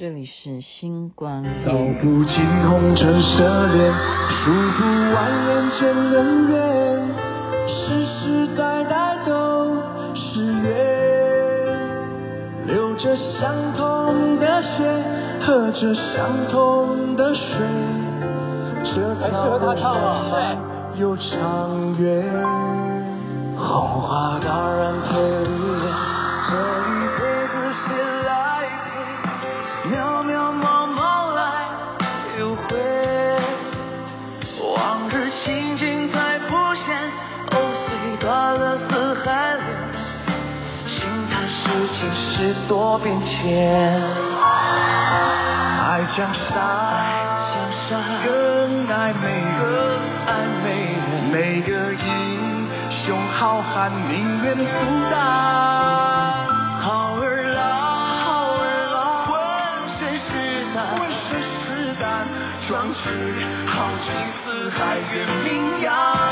这里是星光夜语。道不尽红尘奢恋，数不完人间恩怨，世世代代都是缘，流着相同的血，喝着相同的水，这条路又长远。红花当然配。多变迁，爱江山，更爱美人，爱美人每个英雄好汉宁愿孤单。好儿郎好儿郎，浑身是胆，壮志豪情四海远名扬。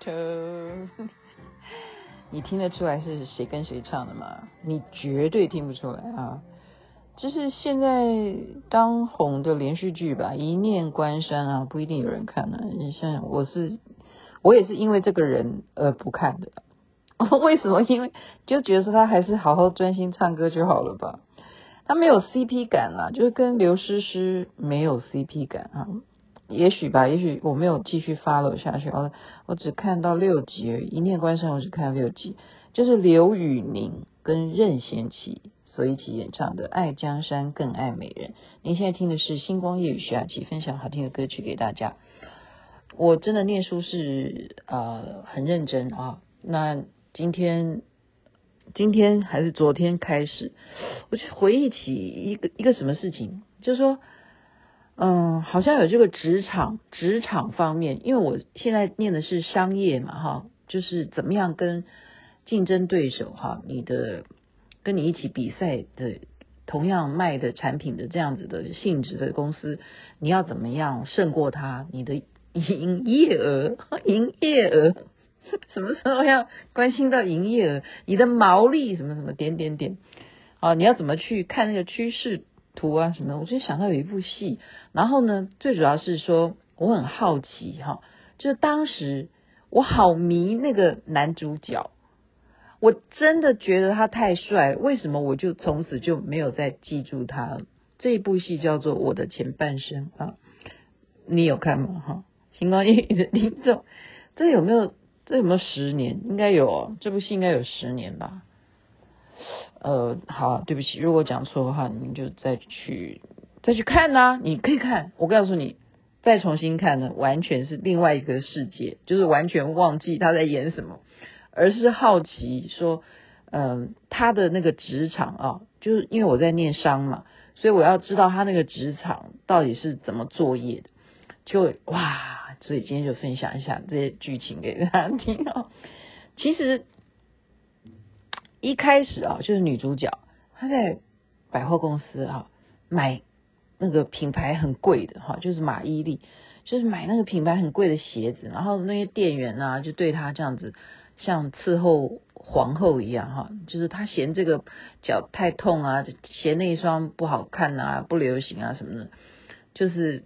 头，你听得出来是谁跟谁唱的吗？你绝对听不出来啊！就是现在当红的连续剧吧，《一念关山》啊，不一定有人看呢、啊。你像我是，我也是因为这个人而不看的。我 为什么？因为就觉得说他还是好好专心唱歌就好了吧。他没有 CP 感啊，就是跟刘诗诗没有 CP 感啊。也许吧，也许我没有继续 follow 下去，我我只看到六集而已。一念关山，我只看六集，就是刘宇宁跟任贤齐所一起演唱的《爱江山更爱美人》。您现在听的是星光夜雨徐雅琪分享好听的歌曲给大家。我真的念书是呃很认真啊。那今天今天还是昨天开始，我就回忆起一个一个什么事情，就是说。嗯，好像有这个职场职场方面，因为我现在念的是商业嘛，哈，就是怎么样跟竞争对手哈，你的跟你一起比赛的同样卖的产品的这样子的性质的公司，你要怎么样胜过他？你的营业额，营业额 什么时候要关心到营业额？你的毛利什么什么点点点，啊，你要怎么去看那个趋势？图啊什么？我就想到有一部戏，然后呢，最主要是说我很好奇哈，就是当时我好迷那个男主角，我真的觉得他太帅，为什么我就从此就没有再记住他？这一部戏叫做《我的前半生》啊，你有看吗？哈，星光夜语的听众，这有没有？这有没有十年？应该有哦，这部戏应该有十年吧。呃，好，对不起，如果讲错的话，你们就再去再去看呐、你可以看，我告诉你，再重新看呢，完全是另外一个世界，就是完全忘记他在演什么，而是好奇说，嗯、他的那个职场啊，就是因为我在念商嘛，所以我要知道他那个职场到底是怎么作业的，就哇，所以今天就分享一下这些剧情给大家听哦。其实。一开始啊，就是女主角她在百货公司啊买那个品牌很贵的哈，就是马伊琍，就是买那个品牌很贵的鞋子，然后那些店员啊就对她这样子像伺候皇后一样哈，就是她嫌这个脚太痛啊，嫌那一双不好看啊，不流行啊什么的，就是。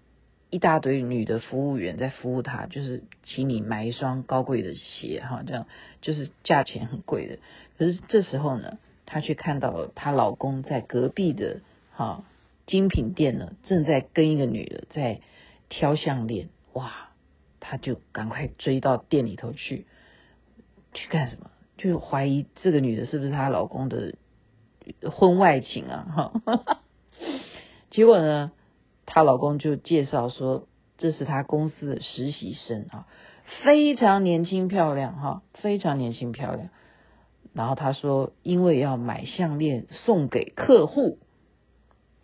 一大堆女的服务员在服务她，就是请你买一双高贵的鞋哈，这样就是价钱很贵的。可是这时候呢，她却看到她老公在隔壁的哈精品店呢，正在跟一个女的在挑项链，哇，她就赶快追到店里头去，去干什么？就怀疑这个女的是不是她老公的婚外情啊？哈，结果呢？她老公就介绍说，这是他公司的实习生啊，非常年轻漂亮哈，非常年轻漂亮。然后他说，因为要买项链送给客户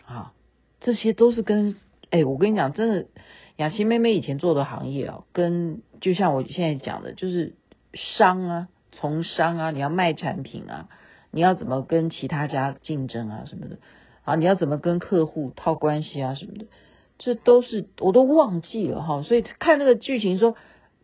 啊，这些都是跟哎，我跟你讲，真的雅琪妹妹以前做的行业啊，跟就像我现在讲的，就是商啊，从商啊，你要卖产品啊，你要怎么跟其他家竞争啊什么的啊，你要怎么跟客户套关系啊什么的，这都是我都忘记了哈。所以看那个剧情说，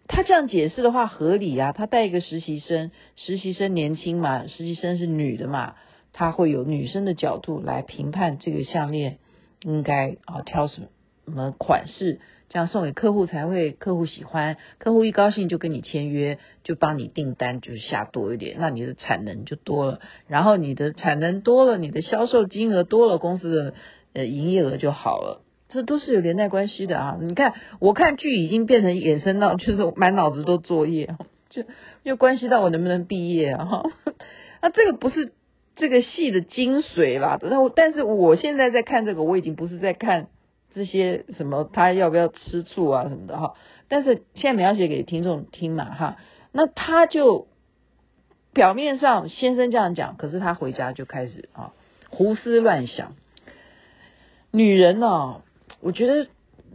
他这样解释的话合理啊，他带一个实习生，实习生年轻嘛，实习生是女的嘛。他会有女生的角度来评判这个项链应该啊挑什么什么款式，这样送给客户才会客户喜欢，客户一高兴就跟你签约，就帮你订单就下多一点，那你的产能就多了，然后你的产能多了，你的销售金额多了，公司的呃营业额就好了，这都是有连带关系的啊！你看，我看剧已经变成衍生到就是满脑子都作业，就又关系到我能不能毕业啊？那 这个不是。这个戏的精髓啦，然后但是我现在在看这个，我已经不是在看这些什么他要不要吃醋啊什么的哈，但是现在描写给听众听嘛哈，那他就表面上先生这样讲，可是他回家就开始啊胡思乱想。女人呢，我觉得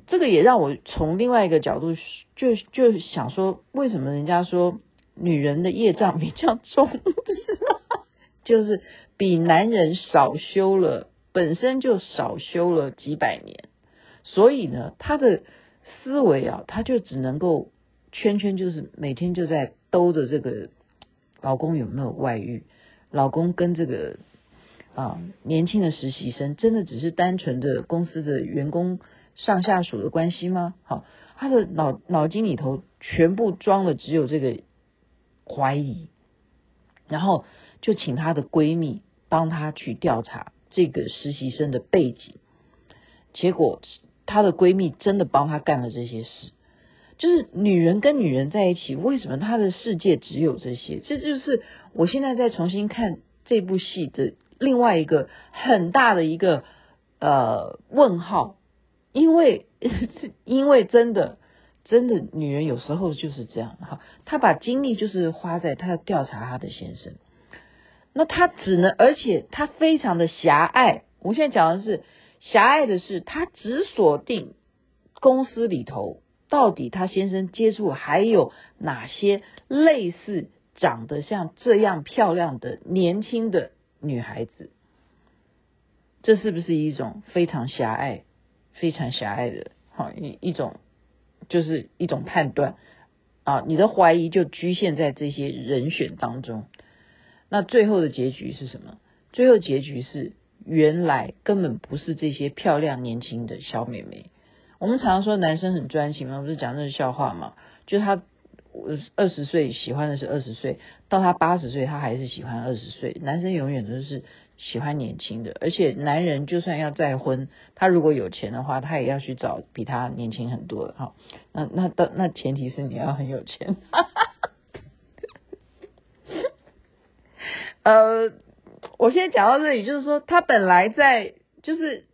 这个也让我从另外一个角度就就想说，为什么人家说女人的业障比较重？就是比男人少修了，本身就少修了几百年，所以呢，他的思维啊，他就只能够圈圈，就是每天就在兜着这个老公有没有外遇，老公跟这个啊年轻的实习生真的只是单纯的公司的员工上下属的关系吗？好，他的脑脑筋里头全部装的只有这个怀疑，然后。就请她的闺蜜帮她去调查这个实习生的背景，结果她的闺蜜真的帮她干了这些事。就是女人跟女人在一起，为什么她的世界只有这些？这就是我现在在重新看这部戏的另外一个很大的一个呃问号，因为 因为真的真的女人有时候就是这样哈，她把精力就是花在她调查她的先生。那她只能，而且她非常的狭隘。我现在讲的是狭隘的是，他只锁定公司里头到底他先生接触还有哪些类似长得像这样漂亮的年轻的女孩子。这是不是一种非常狭隘、非常狭隘的好一一种，就是一种判断啊？你的怀疑就局限在这些人选当中。那最后的结局是什么？最后结局是，原来根本不是这些漂亮年轻的小妹妹。我们常常说男生很专情嘛，不是讲那个笑话嘛？就他二十岁喜欢的是二十岁，到他八十岁他还是喜欢二十岁。男生永远都是喜欢年轻的，而且男人就算要再婚，他如果有钱的话，他也要去找比他年轻很多的哈。那那那那前提是你要很有钱。呃，我现在讲到这里，就是说他本来在就是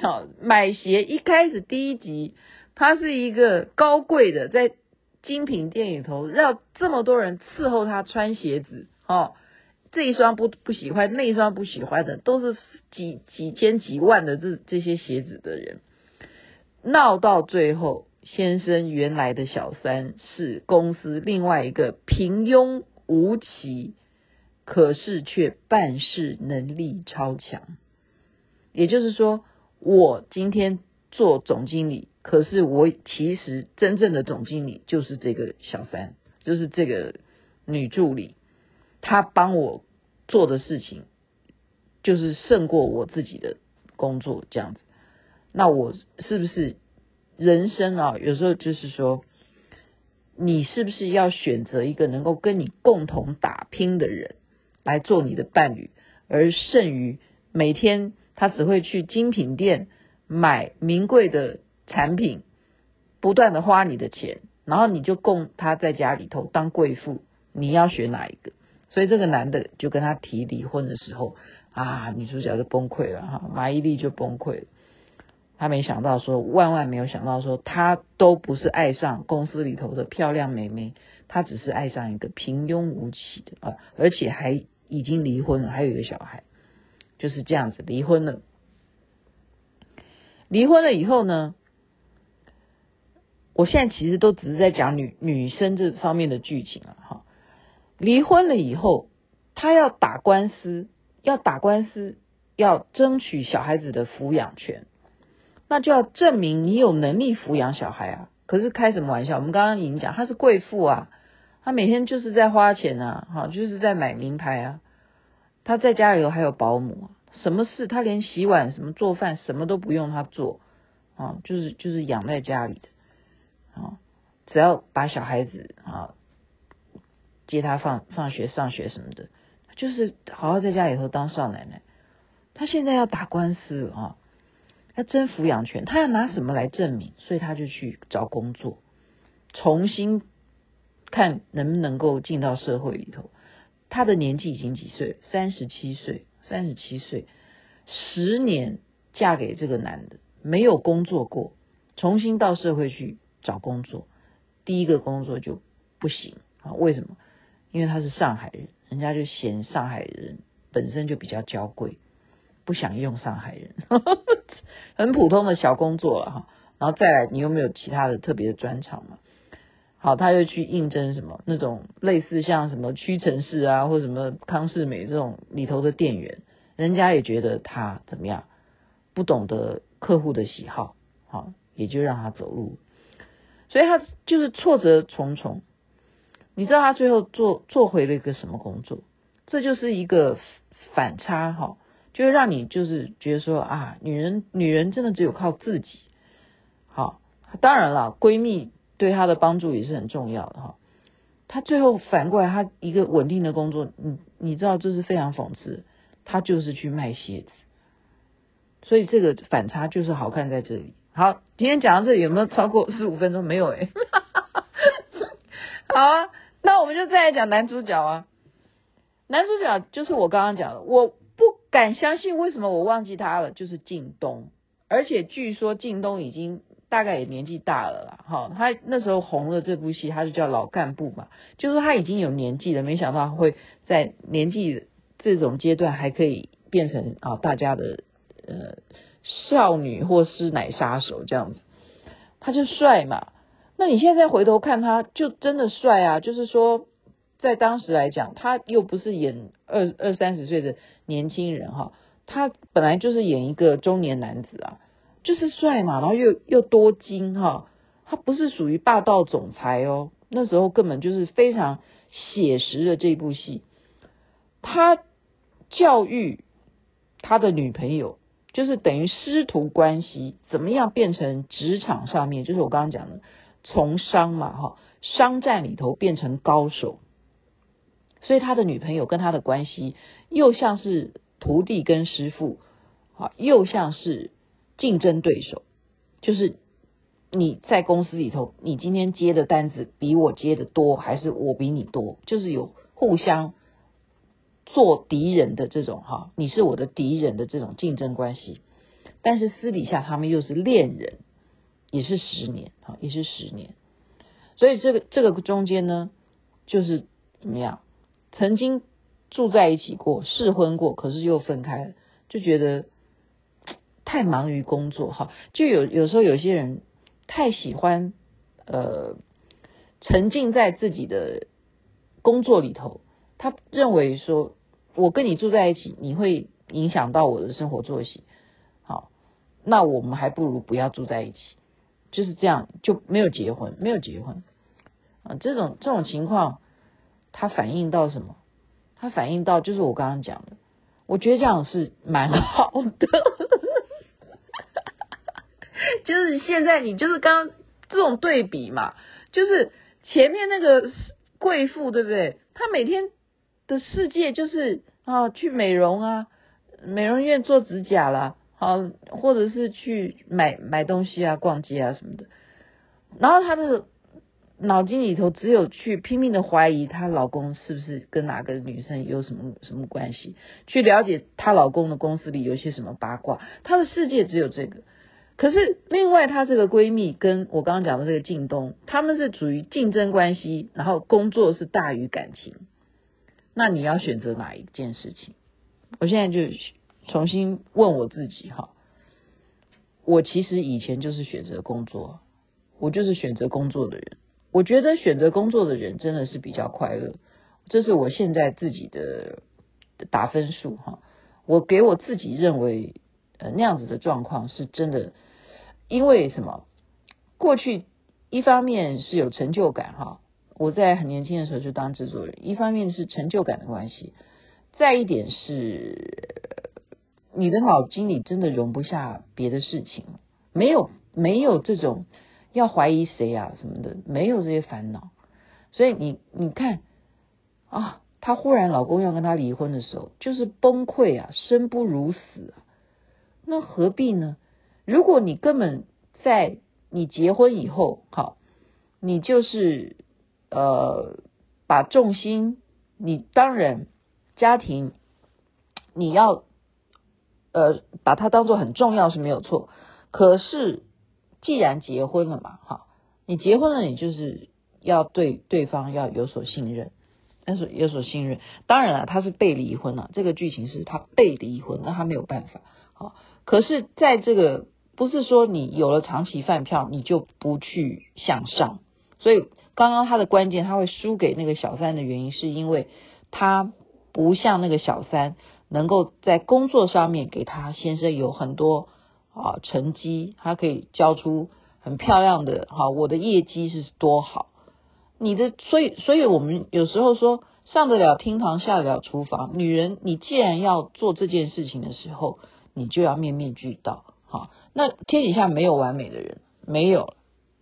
好买鞋，一开始第一集，他是一个高贵的，在精品店里头，让这么多人伺候他穿鞋子，哦，这一双不不喜欢，那一双不喜欢的，都是几几千几万的这这些鞋子的人，闹到最后，先生原来的小三是公司另外一个平庸无奇。可是却办事能力超强，也就是说，我今天做总经理，可是我其实真正的总经理就是这个小三，就是这个女助理，她帮我做的事情就是胜过我自己的工作这样子。那我是不是人生啊？有时候就是说，你是不是要选择一个能够跟你共同打拼的人？来做你的伴侣，而剩余每天他只会去精品店买名贵的产品，不断的花你的钱，然后你就供他在家里头当贵妇，你要选哪一个？所以这个男的就跟他提离婚的时候啊，女主角就崩溃了哈，马伊琍就崩溃了。他没想到说，万万没有想到说，他都不是爱上公司里头的漂亮妹妹，他只是爱上一个平庸无奇的啊，而且还。已经离婚了，还有一个小孩，就是这样子离婚了。离婚了以后呢，我现在其实都只是在讲女女生这方面的剧情了哈。离婚了以后，他要打官司，要打官司，要争取小孩子的抚养权，那就要证明你有能力抚养小孩啊。可是开什么玩笑？我们刚刚已经讲，她是贵妇啊，他每天就是在花钱啊，哈，就是在买名牌啊。他在家里头还有保姆，什么事他连洗碗、什么做饭什么都不用他做啊，就是就是养在家里的啊，只要把小孩子啊接他放放学、上学什么的，就是好好在家里头当少奶奶。他现在要打官司啊。要争抚养权，他要拿什么来证明？所以他就去找工作，重新看能不能够进到社会里头。他的年纪已经几岁？三十七岁，三十七岁，十年嫁给这个男的，没有工作过，重新到社会去找工作，第一个工作就不行啊？为什么？因为他是上海人，人家就嫌上海人本身就比较娇贵。不想用上海人，很普通的小工作了哈，然后再来，你有没有其他的特别的专长嘛？好，他又去应征什么那种类似像什么屈臣氏啊，或什么康是美这种里头的店员，人家也觉得他怎么样，不懂得客户的喜好，好，也就让他走路，所以他就是挫折重重。你知道他最后做做回了一个什么工作？这就是一个反差哈。就是让你就是觉得说啊，女人女人真的只有靠自己。好，当然了，闺蜜对他的帮助也是很重要的哈。他最后反过来，他一个稳定的工作，你你知道这是非常讽刺，他就是去卖鞋子。所以这个反差就是好看在这里。好，今天讲到这里有没有超过十五分钟？没有哎。好啊，那我们就再来讲男主角啊。男主角就是我刚刚讲的我。不敢相信，为什么我忘记他了？就是靳东，而且据说靳东已经大概也年纪大了啦，哈，他那时候红了这部戏，他就叫老干部嘛，就是他已经有年纪了，没想到会在年纪这种阶段还可以变成啊大家的呃少女或师奶杀手这样子，他就帅嘛，那你现在回头看他就真的帅啊，就是说。在当时来讲，他又不是演二二三十岁的年轻人哈，他本来就是演一个中年男子啊，就是帅嘛，然后又又多金哈，他不是属于霸道总裁哦，那时候根本就是非常写实的这部戏，他教育他的女朋友，就是等于师徒关系，怎么样变成职场上面，就是我刚刚讲的从商嘛哈，商战里头变成高手。所以他的女朋友跟他的关系又像是徒弟跟师傅，啊，又像是竞争对手。就是你在公司里头，你今天接的单子比我接的多，还是我比你多？就是有互相做敌人的这种哈，你是我的敌人的这种竞争关系。但是私底下他们又是恋人，也是十年啊，也是十年。所以这个这个中间呢，就是怎么样？曾经住在一起过，试婚过，可是又分开了，就觉得太忙于工作哈。就有有时候有些人太喜欢呃沉浸在自己的工作里头，他认为说我跟你住在一起，你会影响到我的生活作息。好，那我们还不如不要住在一起，就是这样就没有结婚，没有结婚啊。这种这种情况。它反映到什么？它反映到就是我刚刚讲的，我觉得这样是蛮好的。就是现在你就是刚这种对比嘛，就是前面那个贵妇对不对？她每天的世界就是啊，去美容啊，美容院做指甲啦，啊，或者是去买买东西啊，逛街啊什么的。然后她的。脑筋里头只有去拼命的怀疑她老公是不是跟哪个女生有什么什么关系，去了解她老公的公司里有些什么八卦，她的世界只有这个。可是另外她这个闺蜜跟我刚刚讲的这个靳东，他们是处于竞争关系，然后工作是大于感情。那你要选择哪一件事情？我现在就重新问我自己哈，我其实以前就是选择工作。我就是选择工作的人。我觉得选择工作的人真的是比较快乐，这是我现在自己的打分数哈。我给我自己认为呃那样子的状况是真的，因为什么？过去一方面是有成就感哈，我在很年轻的时候就当制作人，一方面是成就感的关系，再一点是你的脑筋里真的容不下别的事情，没有没有这种要怀疑谁啊什么的，没有这些烦恼，所以你你看啊，她忽然老公要跟她离婚的时候，就是崩溃啊，生不如死啊，那何必呢？如果你根本在你结婚以后，好，你就是呃，把重心，你当然家庭，你要呃把它当做很重要是没有错。可是既然结婚了嘛，好，你结婚了，你就是要对对方要有所信任，但是有所信任。当然了，他是被离婚了，这个剧情是他被离婚，那他没有办法。可是在这个。不是说你有了长期饭票，你就不去向上。所以刚刚他的关键，他会输给那个小三的原因，是因为他不像那个小三，能够在工作上面给他先生有很多啊成绩，他可以交出很漂亮的哈，我的业绩是多好。你的所以，所以我们有时候说上得了厅堂，下得了厨房。女人，你既然要做这件事情的时候，你就要面面俱到。好，那天底下没有完美的人，没有。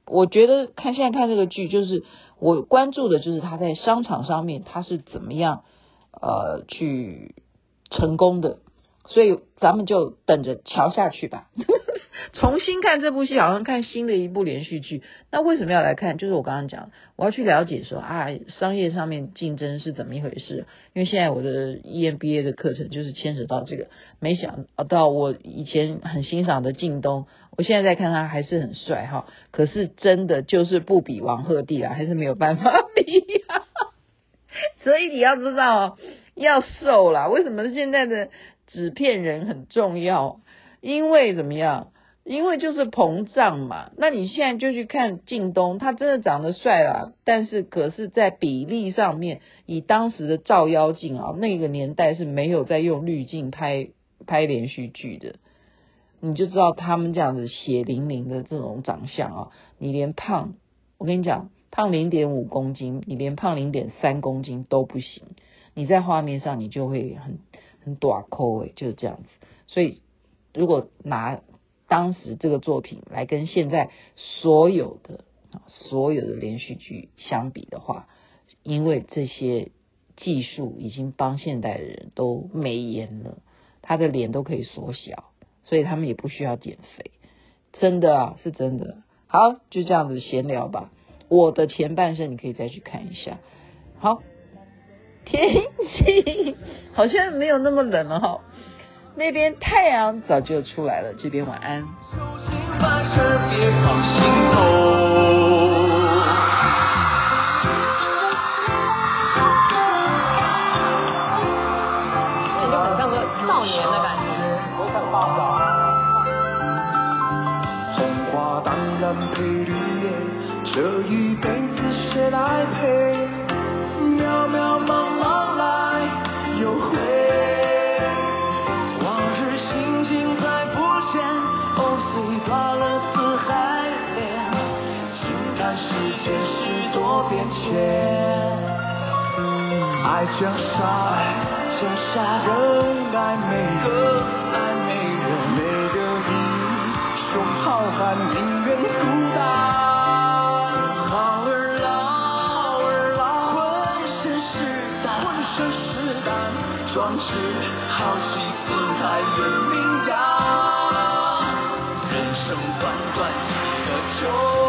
我觉得看现在看这个剧，就是我关注的就是他在商场上面他是怎么样呃去成功的，所以咱们就等着瞧下去吧。重新看这部戏，好像看新的一部连续剧。那为什么要来看？就是我刚刚讲，我要去了解说啊，商业上面竞争是怎么一回事。因为现在我的 EMBA 的课程就是牵扯到这个。没想到我以前很欣赏的靳东，我现在在看他还是很帅哈。可是真的就是不比王鹤棣啊，还是没有办法比啊。所以你要知道，要瘦啦。为什么现在的纸片人很重要？因为怎么样？因为就是膨胀嘛，那你现在就去看靳东，他真的长得帅啦，但是可是在比例上面，以当时的照妖镜啊，那个年代是没有在用滤镜拍拍连续剧的，你就知道他们这样子血淋淋的这种长相啊，你连胖，我跟你讲，胖零点五公斤，你连胖零点三公斤都不行，你在画面上你就会很很大颗诶，就是这样子，所以如果拿。当时这个作品来跟现在所有的所有的连续剧相比的话，因为这些技术已经帮现代的人都美颜了，他的脸都可以缩小，所以他们也不需要减肥，真的啊，是真的。好，就这样子闲聊吧。我的前半生你可以再去看一下。好，天气 好像没有那么冷了哈。那边太阳早就出来了，这边晚安。那就很像个少年的感觉，我很发烧。红花当然配绿叶，这一辈子谁来陪？爱江山，人爱美人，美得英雄好汉宁愿孤单。好儿郎，浑身是胆，浑身是胆，壮志豪气四海远名扬。人生短短几个秋。